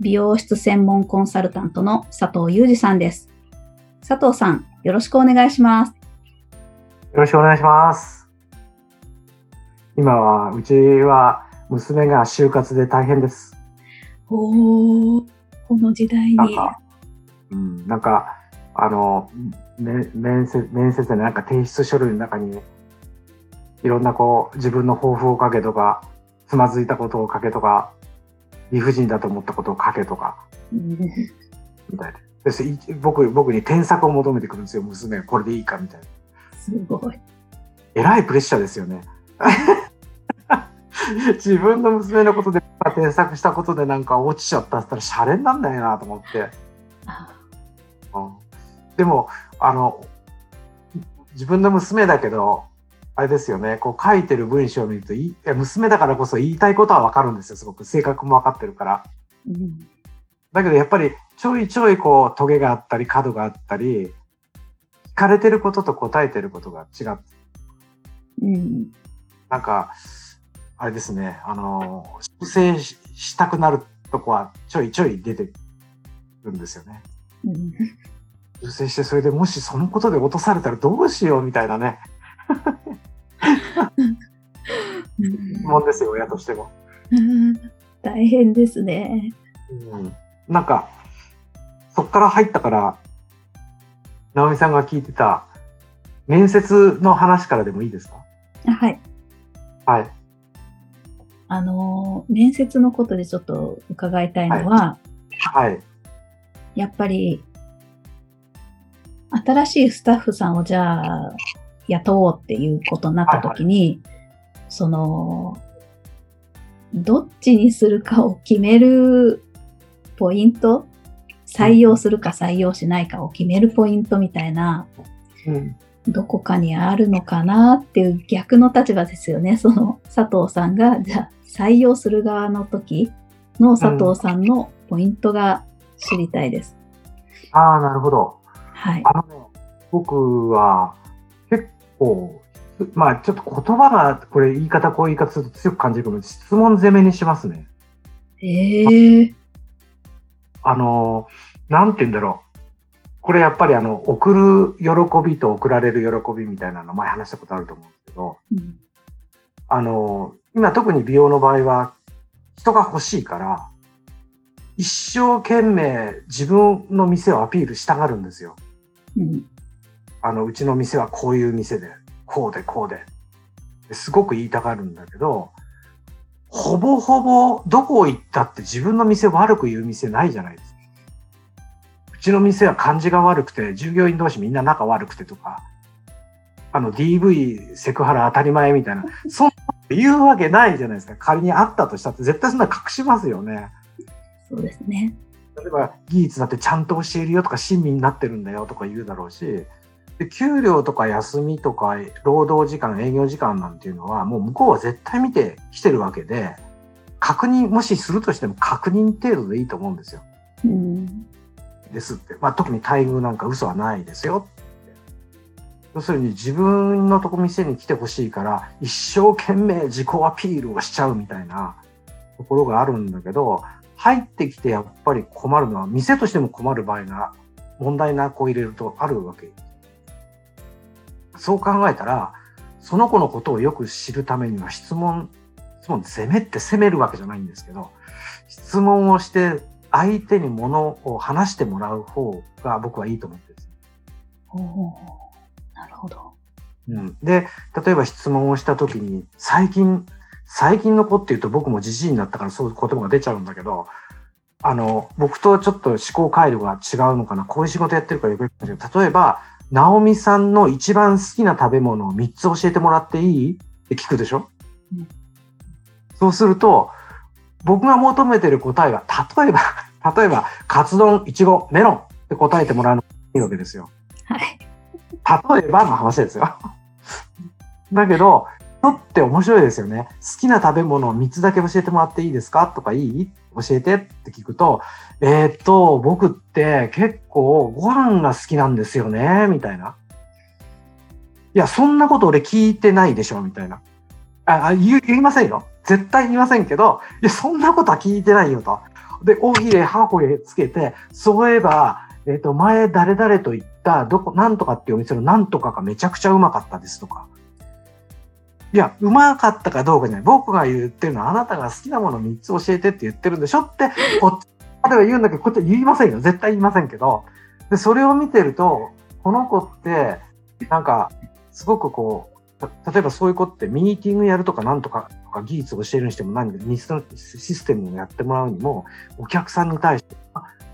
美容室専門コンサルタントの佐藤裕二さんです。佐藤さん、よろしくお願いします。よろしくお願いします。今は、うちは娘が就活で大変です。おお、この時代に。なんか、うん、なんか、あの、ね、面接、面接でなんか提出書類の中に、いろんなこう、自分の抱負を書けとか、つまずいたことを書けとか、理不尽だと思ったことを書けとか、みたいな。僕僕に添削を求めてくるんですよ娘これでいいかみたいな。すごい。えらいプレッシャーですよね。自分の娘のことで添削したことでなんか落ちちゃったったらシャレになんないなと思って、うん、でもあの自分の娘だけどあれですよね。こう書いてる文章を見るとい娘だからこそ言いたいことは分かるんですよ。すごく性格も分かってるから。うん。だけどやっぱりちょいちょいこうトゲがあったり角があったり聞かれてることと答えてることが違って、うん、なんかあれですね。あの修正したくなるとこはちょいちょい出てるんですよね。うん、修正してそれでもしそのことで落とされたらどうしようみたいなね。もんですよ親としても。大変ですね。うんなんか、そっから入ったから、直美さんが聞いてた面接の話からでもいいですか？はい。はい。あの、面接のことでちょっと伺いたいのは、はい。はい、やっぱり、新しいスタッフさんをじゃあ雇おうっていうことになった時に、はいはい、その、どっちにするかを決めるポイント採用するか採用しないかを決めるポイントみたいな、うん、どこかにあるのかなっていう逆の立場ですよね。その佐藤さんが、じゃあ採用する側の時の佐藤さんのポイントが知りたいです。うん、ああ、なるほど。はい。あのね、僕は結構、まあちょっと言葉が、これ言い方こういう言い方すると強く感じるけど、質問攻めにしますね。ええー。あの、なんて言うんだろう。これやっぱりあの、送る喜びと送られる喜びみたいなの前話したことあると思うんですけど、うん、あの、今特に美容の場合は人が欲しいから、一生懸命自分の店をアピールしたがるんですよ。うん、あの、うちの店はこういう店で、こうでこうで。すごく言いたがるんだけど、ほぼほぼどこ行ったって自分の店悪く言う店ないじゃないですか。うちの店は感じが悪くて、従業員同士みんな仲悪くてとか、あの DV セクハラ当たり前みたいな、そんな言うわけないじゃないですか。仮にあったとしたって絶対そんな隠しますよね。そうですね。例えば技術だってちゃんと教えるよとか親身になってるんだよとか言うだろうし、で給料とか休みとか労働時間営業時間なんていうのはもう向こうは絶対見てきてるわけで確認もしするとしても確認程度でいいと思うんですよ。うん、ですって、まあ、特に待遇なんか嘘はないですよ。要するに自分のとこ店に来てほしいから一生懸命自己アピールをしちゃうみたいなところがあるんだけど入ってきてやっぱり困るのは店としても困る場合が問題な子入れるとあるわけ。ですそう考えたら、その子のことをよく知るためには質問、質問攻めって責めるわけじゃないんですけど、質問をして相手にものを話してもらう方が僕はいいと思ってるんです。おなるほど。うん、で、例えば質問をした時に、最近、最近の子っていうと僕もじじいになったからそういう言葉が出ちゃうんだけど、あの、僕とちょっと思考回路が違うのかな、こういう仕事やってるからよく言うけど、例えば、直美さんの一番好きな食べ物を3つ教えてもらっていい？って聞くでしょ、うん、そうすると、僕が求めてる答えは、例えば、例えば、カツ丼、いちご、メロンって答えてもらうのがいいわけですよ。はい。例えばの話ですよ。だけど、人って面白いですよね。好きな食べ物を3つだけ教えてもらっていいですか？とかいい？教えてって聞くと、えー、っと、僕って結構ご飯が好きなんですよね、みたいな。いや、そんなこと俺聞いてないでしょ、みたいな。あ、あ言いませんよ。絶対言いませんけど、いや、そんなことは聞いてないよと。で、大ひれ、歯こへつけて、そういえば、えっ、と、前誰々と言った、どこ、なんとかっていうお店のなんとかがめちゃくちゃうまかったですとか。いや、うまかったかどうかじゃない。僕が言ってるのは、あなたが好きなもの3つ教えてって言ってるんでしょって、こっち、例えば言うんだけど、こっちは言いませんよ。絶対言いませんけど。で、それを見てると、この子って、なんか、すごくこう、た例えばそういう子ってミーティングやるとかなんとかとか技術を教えるにしても何で、システムをやってもらうにも、お客さんに対して、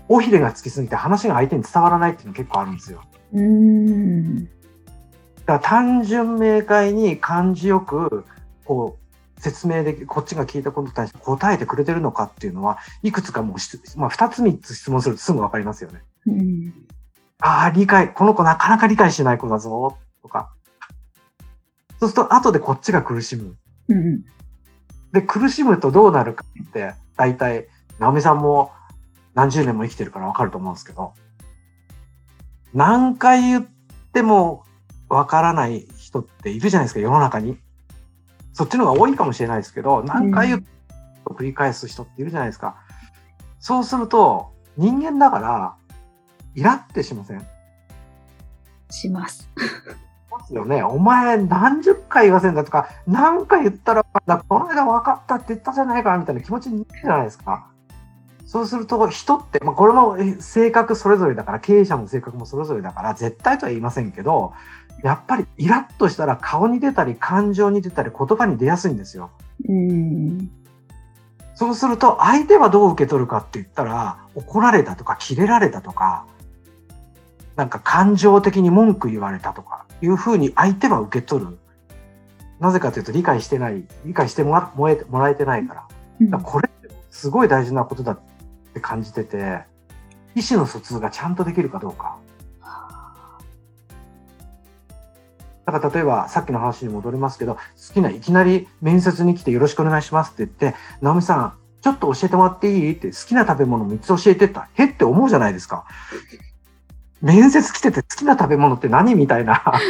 尾ひれがつきすぎて話が相手に伝わらないっていうの結構あるんですよ。うーん。だから単純明快に感じよく、こう、説明できこっちが聞いたことに対して答えてくれてるのかっていうのは、いくつかもうし、まあ、二つ三つ質問するとすぐわかりますよね。うん。ああ、理解、この子なかなか理解しない子だぞ、とか。そうすると、後でこっちが苦しむ。うん。で、苦しむとどうなるかって、大体、直美さんも何十年も生きてるからわかると思うんですけど、何回言ってもわからない人っているじゃないですか、世の中に。そっちの方が多いかもしれないですけど、何回言っても繰り返す人っているじゃないですか。そうすると、人間だから、イラってしません？します。ますよね。お前何十回言わせんだとか、何回言ったら、だこの間分かったって言ったじゃないかみたいな気持ちになるじゃないですか。そうすると人って、まあ、これもえ性格それぞれだから、経営者の性格もそれぞれだから、絶対とは言いませんけど、やっぱりイラッとしたら顔に出たり、感情に出たり、言葉に出やすいんですよ。うん。そうすると、相手はどう受け取るかって言ったら、怒られたとか、キレられたとか、なんか感情的に文句言われたとか、いうふうに相手は受け取る。なぜかというと、理解してない、理解してもらもえもらえてないから。うんだからこれってすごい大事なことだって感じてて、意思の疎通がちゃんとできるかどうか。だから例えばさっきの話に戻りますけど、好きないきなり面接に来てよろしくお願いしますって言って、直美さん、ちょっと教えてもらっていい？って好きな食べ物3つ教えてった。へって思うじゃないですか。面接来てて好きな食べ物って何？みたいな。確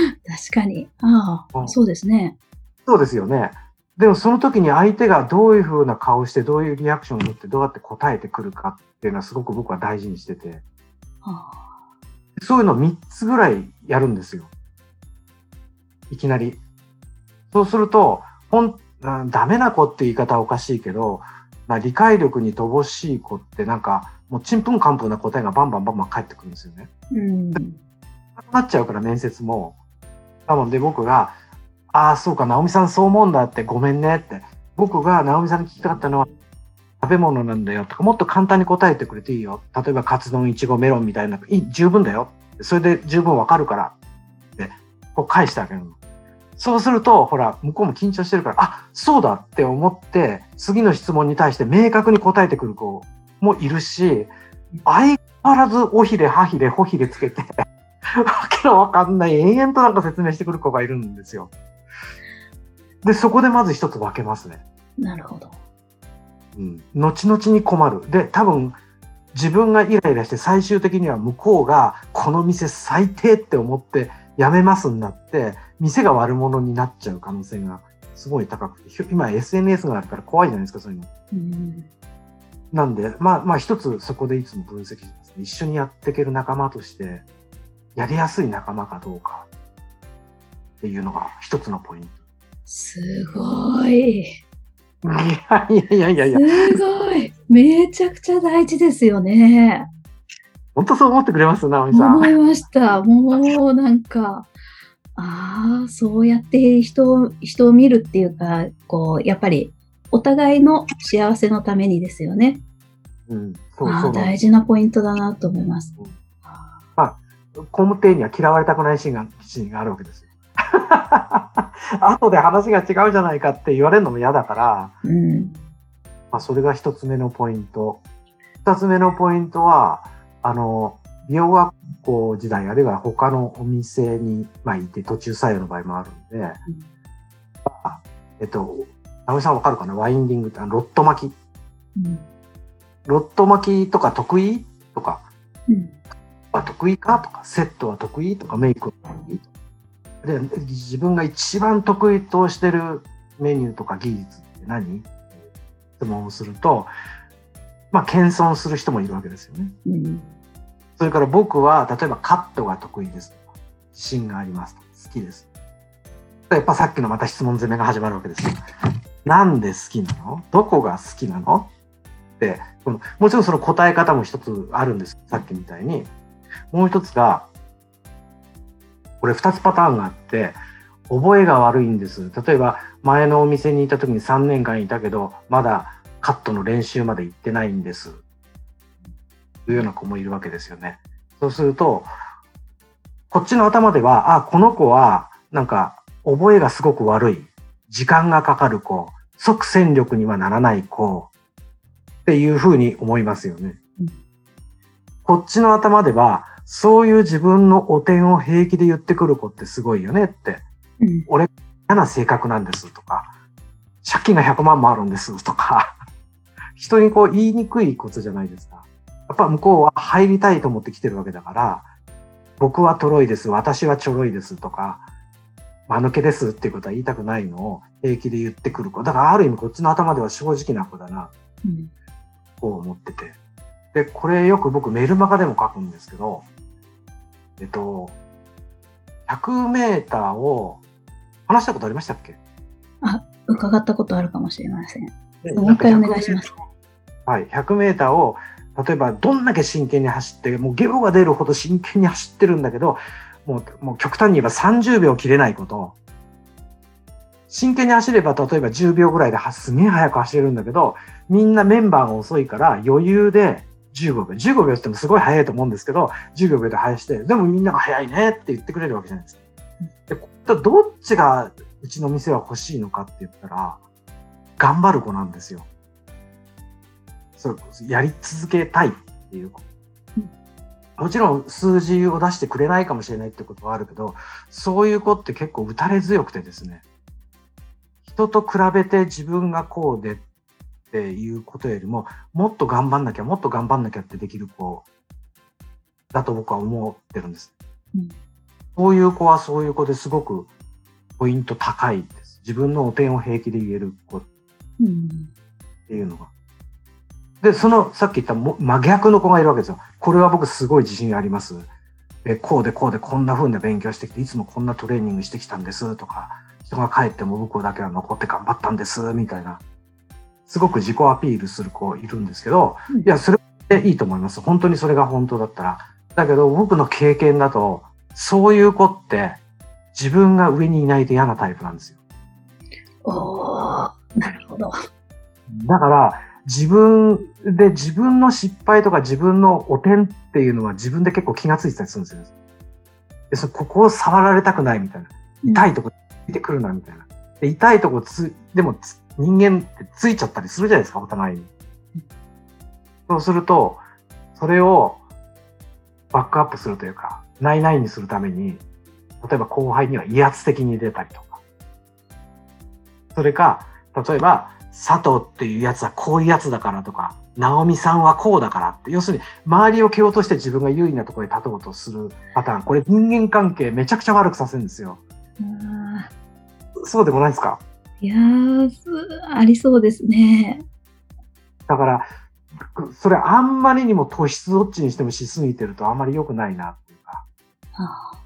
かに。ああ、うんそうですね。そうですよね。でもその時に相手がどういう風な顔して、どういうリアクションを持って、どうやって答えてくるかっていうのはすごく僕は大事にしてて、あそういうの3つぐらいやるんですよ。いきなり。そうすると、ほん、うんダメな子って言い方はおかしいけど、まあ、理解力に乏しい子ってなんか、もうちんぷんかんぷんな答えがバンバンバンバン返ってくるんですよね。うん。なくなっちゃうから面接も。なので僕が、ああ、そうか、直美さんそう思うんだって、ごめんねって。僕が直美さんに聞きたかったのは、食べ物なんだよとか、もっと簡単に答えてくれていいよ。例えば、カツ丼、いちご、メロンみたいな、いい、十分だよ。それで十分わかるから。って、こう返してあげるの。そうすると、ほら、向こうも緊張してるから、あ、そうだって思って、次の質問に対して明確に答えてくる子もいるし、相変わらず、おひれ、はひれ、ほひれつけて、わけのわかんない、延々となんか説明してくる子がいるんですよ。で、そこでまず一つ分けますね。なるほど。うん。後々に困る。で、多分、自分がイライラして最終的には向こうがこの店最低って思ってやめますになって、店が悪者になっちゃう可能性がすごい高くて、今 SNS があるから怖いじゃないですか、そういうの。うん。なんで、まあまあ一つそこでいつも分析します、ね。一緒にやっていける仲間として、やりやすい仲間かどうかっていうのが一つのポイント。すごい。いやいやいやいやいや、すごい。めちゃくちゃ大事ですよね。本当そう思ってくれます？直美さん。思いました。もうなんか、ああ、そうやって人を、人を見るっていうか、こう、やっぱり、お互いの幸せのためにですよね。うん、そうああ、そう大事なポイントだなと思います。工務店には嫌われたくないシーンがシーンがあるわけですよ。後で話が違うじゃないかって言われるのも嫌だから、うん。まあ、それが一つ目のポイント。二つ目のポイントは、あの、美容学校時代、あるいは他のお店に、まあ、いて途中採用の場合もあるんで、うん、えっと、直美さんわかるかな？ワインディングってロット巻き。うん、ロット巻きとか得意とか、うん、あ得意かとか、セットは得意とか、メイクは得意。で、自分が一番得意としてるメニューとか技術って何？質問をすると、まあ、謙遜する人もいるわけですよね。うん、それから僕は、例えばカットが得意ですとか、自信があります、好きです。やっぱさっきのまた質問攻めが始まるわけですよ。なんで好きなの？どこが好きなの？ってこの、もちろんその答え方も一つあるんです。さっきみたいに。もう一つが、これ二つパターンがあって、覚えが悪いんです。例えば、前のお店にいた時に3年間いたけど、まだカットの練習まで行ってないんです。というような子もいるわけですよね。そうすると、こっちの頭では、あ、この子は、なんか、覚えがすごく悪い。時間がかかる子。即戦力にはならない子。っていうふうに思いますよね。うん、こっちの頭では、そういう自分のお点を平気で言ってくる子ってすごいよねって。うん、俺、嫌な性格なんですとか、借金が100万もあるんですとか、人にこう言いにくいことじゃないですか。やっぱ向こうは入りたいと思って来てるわけだから、僕はトロいです、私はちょろいですとか、間抜けですっていうことは言いたくないのを平気で言ってくる子。だからある意味こっちの頭では正直な子だな、うん、こう思ってて。で、これよく僕メルマガでも書くんですけど、えっと、100メーターを話したことありましたっけ？あ、伺ったことあるかもしれません。もう一回お願いします。はい、100メーターを例えばどんだけ真剣に走ってもうゲボが出るほど真剣に走ってるんだけどもうもう極端に言えば30秒切れないこと真剣に走れば例えば10秒ぐらいですげえ速く走れるんだけどみんなメンバーが遅いから余裕で15秒15秒って言ってもすごい速いと思うんですけど10秒で速してでもみんなが速いねって言ってくれるわけじゃないですか。でどっちがうちの店は欲しいのかって言ったら頑張る子なんですよ。そうやり続けたいっていう子。もちろん数字を出してくれないかもしれないってことはあるけど、そういう子って結構打たれ強くてですね、人と比べて自分がこうでっていうことよりも、もっと頑張んなきゃ、もっと頑張んなきゃってできる子だと僕は思ってるんです。うん、そういう子はそういう子ですごくポイント高いです。自分のお点を平気で言える子っていうのが。で、そのさっき言った真逆の子がいるわけですよ。これは僕すごい自信あります。えこうでこうでこんな風に勉強してきて、いつもこんなトレーニングしてきたんですとか、人が帰っても僕だけは残って頑張ったんですみたいな、すごく自己アピールする子いるんですけど、いや、それでいいと思います。本当にそれが本当だったら。だけど僕の経験だと、そういう子って自分が上にいないと嫌なタイプなんですよ。おなるほど。だから、自分で自分の失敗とか自分の汚点っていうのは自分で結構気がついてたりするんですよ。でそここを触られたくないみたいな。痛いとこついてくるなみたいな。で痛いとこつ、でも人間ってついちゃったりするじゃないですか、お互いに。そうすると、それをバックアップするというか、ないないにするために、例えば後輩には威圧的に出たりとか。それか、例えば、佐藤っていうやつはこういうやつだからとか、直美さんはこうだからって、要するに周りを蹴落として自分が優位なところに立とうとするパターン、これ人間関係めちゃくちゃ悪くさせるんですよ。そうでもないですか？いやありそうですね。だから、それあんまりにも突出どっちにしてもしすぎてるとあんまり良くないなっていうか。はあ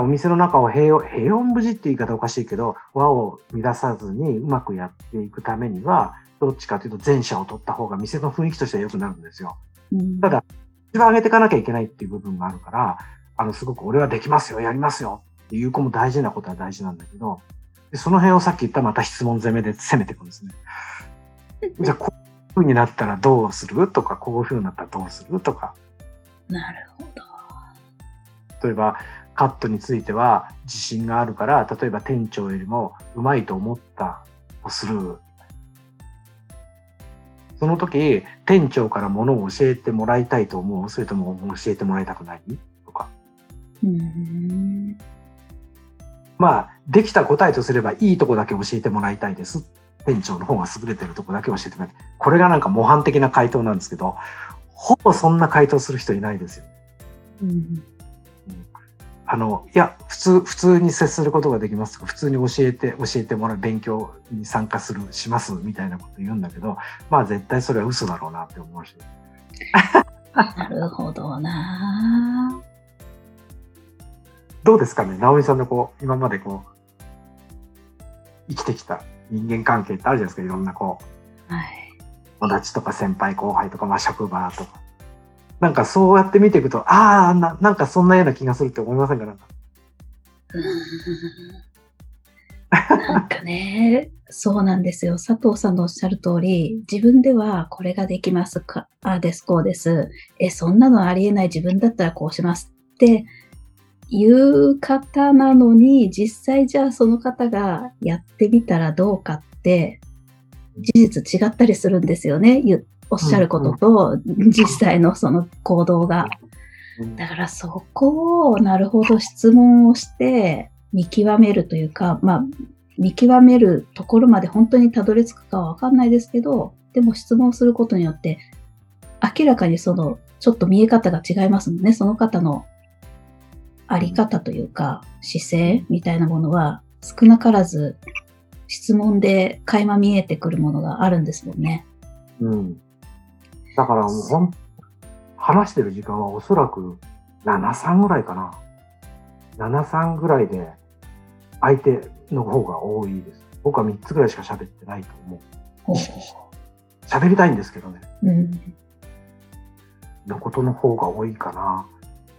お店の中を平穏平穏無事って言い方おかしいけど、和を乱さずにうまくやっていくためには、どっちかというと前者を取った方が店の雰囲気としては良くなるんですよ。うん、ただ、一番上げていかなきゃいけないっていう部分があるから、あの、すごく俺はできますよ、やりますよっていう子も大事なことは大事なんだけど、でその辺をさっき言ったまた質問攻めで攻めていくんですね。じゃあ、こういう風になったらどうするとか、こういう風になったらどうするとか。なるほど。例えば、カットについては自信があるから、例えば店長よりもうまいと思ったをする。その時、店長からものを教えてもらいたいと思う？それとも教えてもらいたくない？とか。うん。まあ、できた答えとすれば、いいとこだけ教えてもらいたいです。店長の方が優れてるとこだけ教えてもらいたい。これがなんか模範的な回答なんですけど、ほぼそんな回答する人いないですよ。うん。あの、いや、普通、普通に接することができます普通に教えて、教えてもらう、勉強に参加する、します、みたいなこと言うんだけど、まあ絶対それは嘘だろうなって思うし。なるほどなどうですかね？直美さんのこう、今までこう、生きてきた人間関係ってあるじゃないですか？いろんなこう、はい。友達とか先輩後輩とか、まあ職場とか。なんかそうやって見ていくと、ああ、なんかそんなような気がするって思いませんか？なんか。なんかね、そうなんですよ。佐藤さんのおっしゃる通り、自分ではこれができますか、あです、こうです。え、そんなのありえない自分だったらこうしますっていう方なのに、実際じゃあその方がやってみたらどうかって、事実違ったりするんですよね。ゆおっしゃることと、実際のその行動が。だからそこをなるほど質問をして見極めるというか、まあ、見極めるところまで本当にたどり着くかはわかんないですけど、でも質問することによって明らかにそのちょっと見え方が違いますもんね。その方のあり方というか姿勢みたいなものは少なからず質問で垣間見えてくるものがあるんですもんね。うん。だからもうほん、話してる時間はおそらく7、3ぐらいかな。7、3ぐらいで相手の方が多いです。僕は3つぐらいしか喋ってないと思う。ほう喋りたいんですけどね。うんのことの方が多いかな。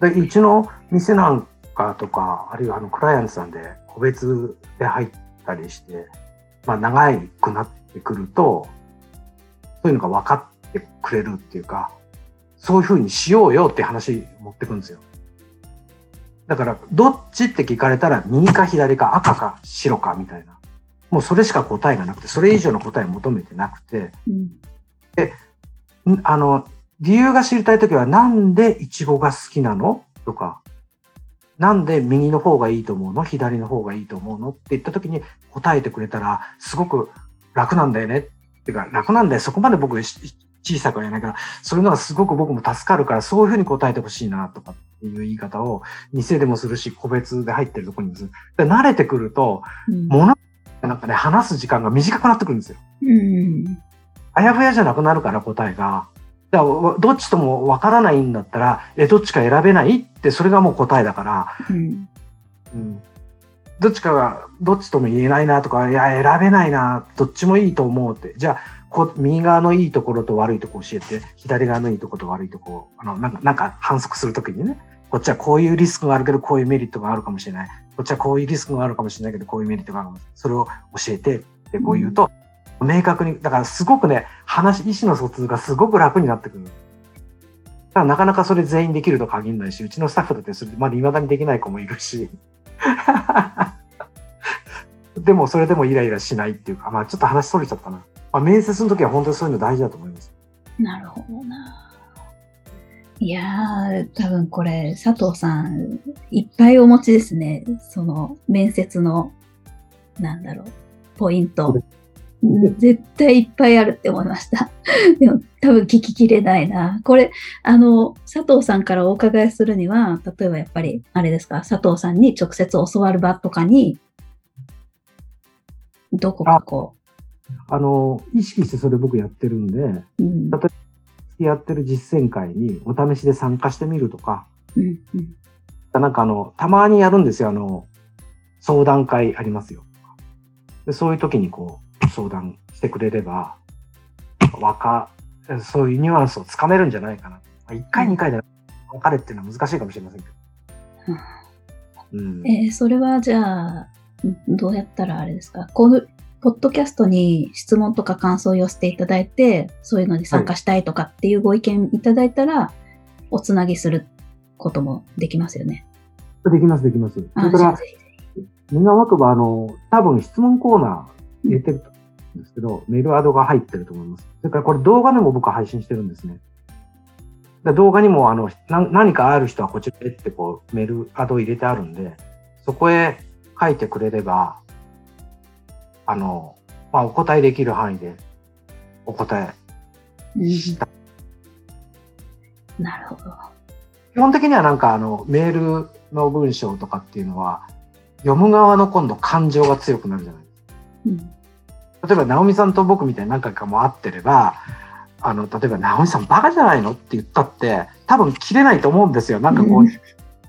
で、うちの店なんかとか、あるいはあのクライアントさんで個別で入ったりして、まあ長くなってくると、そういうのが分かってくれるっていうか、そういうふうにしようよって話持ってくんですよ。だから、どっちって聞かれたら、右か左か赤か白かみたいな。もうそれしか答えがなくて、それ以上の答えを求めてなくて、うんんあの、理由が知りたいときは、なんでイチゴが好きなの？とか、なんで右の方がいいと思うの？左の方がいいと思うの？って言ったときに答えてくれたら、すごく楽なんだよね。っていうか、楽なんだよ。そこまで僕し小さくは言えないから、そういうのがすごく僕も助かるから、そういうふうに答えてほしいな、とかっていう言い方を、店でもするし、個別で入ってるところにもする。で慣れてくると、うんもの、なんかね、話す時間が短くなってくるんですよ。うんあやふやじゃなくなるから答えが。だからどっちともわからないんだったら、え、どっちか選べないって、それがもう答えだから、うんうん、どっちかが、どっちとも言えないなとか、いや、選べないな、どっちもいいと思うって。じゃあ、こ右側のいいところと悪いところ教えて、左側のいいところと悪いところ、あの、なんか、なんか反則するときにね、こっちはこういうリスクがあるけど、こういうメリットがあるかもしれない。こっちはこういうリスクがあるかもしれないけど、こういうメリットがあるかもしれない。それを教えてってこう言うと、明確に、だからすごくね、話、意思の疎通がすごく楽になってくる。だからなかなかそれ全員できると限らないし、うちのスタッフだってそれまだ未だにできない子もいるし。でもそれでもイライラしないっていうか、まあちょっと話それちゃったな。まあ、面接の時は本当にそういうの大事だと思います。なるほどな。いやー、多分これ、佐藤さん、いっぱいお持ちですね。その、面接の、なんだろう、ポイント。うん絶対いっぱいあるって思いました。でも、多分聞ききれないな。これ、あの、佐藤さんからお伺いするには、例えばやっぱり、あれですか、佐藤さんに直接教わる場とかに、どこかこあの、意識してそれ僕やってるんで、う、うん、やってる実践会にお試しで参加してみるとか、うん、うん。なんかあの、たまにやるんですよ。あの、相談会ありますよ。でそういう時にこう、相談してくれれば、わか、そういうニュアンスをつかめるんじゃないかな。1回、2回で分かれっていうのは難しいかもしれませんけど。うん。えーそれはじゃあ、んどうやったらあれですか？この、ポッドキャストに質問とか感想を寄せていただいて、そういうのに参加したいとかっていうご意見いただいたら、おつなぎすることもできますよね。できます、できます。そあれからみんな若葉、あの、多分質問コーナー入れてると。うんですけど、メールアドが入ってると思います。それからこれ動画でも僕は配信してるんですね。で動画にもあのな何かある人はこちらへってこうメールアド入れてあるんで、そこへ書いてくれれば、あの、まあ、お答えできる範囲でお答えした。うん、なるほど。基本的にはなんかあのメールの文章とかっていうのは読む側の今度感情が強くなるじゃないですか。うん、例えば直美さんと僕みたいに何回かも会ってればあの例えば直美さんバカじゃないの？って言ったって多分切れないと思うんですよ。なんかこう、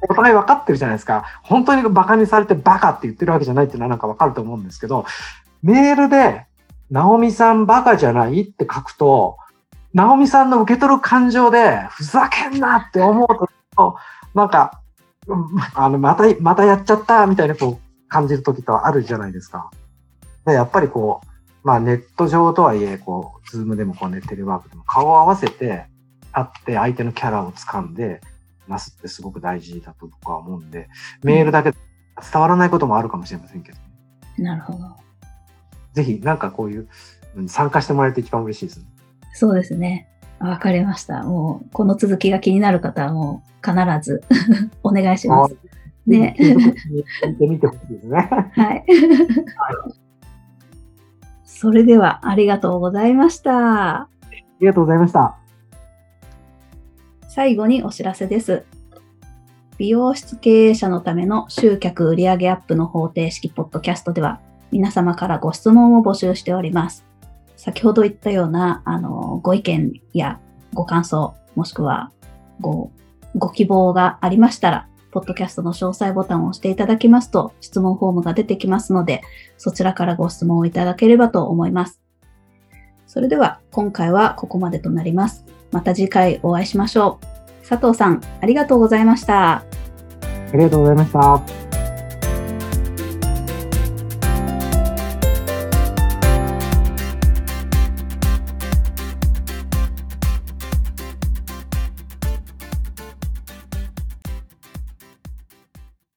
お互い分かってるじゃないですか。本当にバカにされてバカって言ってるわけじゃないっていうのはなんか分かると思うんですけど、メールで、直美さんバカじゃない？って書くと、直美さんの受け取る感情で、ふざけんなって思うと、なんか、あの、また、またやっちゃったみたいなこう感じる時とあるじゃないですか。でやっぱりこう、まあネット上とはいえ、こう、 Zoom でもこうね、テレワークでも顔を合わせて、会って相手のキャラを掴んで、なすってすごく大事だと僕は思うんで、メールだけ伝わらないこともあるかもしれませんけど。なるほど。ぜひ、なんかこういう、参加してもらえると一番嬉しいですね。そうですね。わかりました。もう、この続きが気になる方はもう必ず お願いします。ね。聞いてみてほしいですね。はい。それでは、ありがとうございました。ありがとうございました。最後にお知らせです。美容室経営者のための集客売上アップの方程式ポッドキャストでは皆様からご質問を募集しております。先ほど言ったようなあのご意見やご感想、もしくはごご希望がありましたら、ポッドキャストの詳細ボタンを押していただきますと質問フォームが出てきますので、そちらからご質問をいただければと思います。それでは今回はここまでとなります。また次回お会いしましょう。佐藤さん、ありがとうございました。ありがとうございました。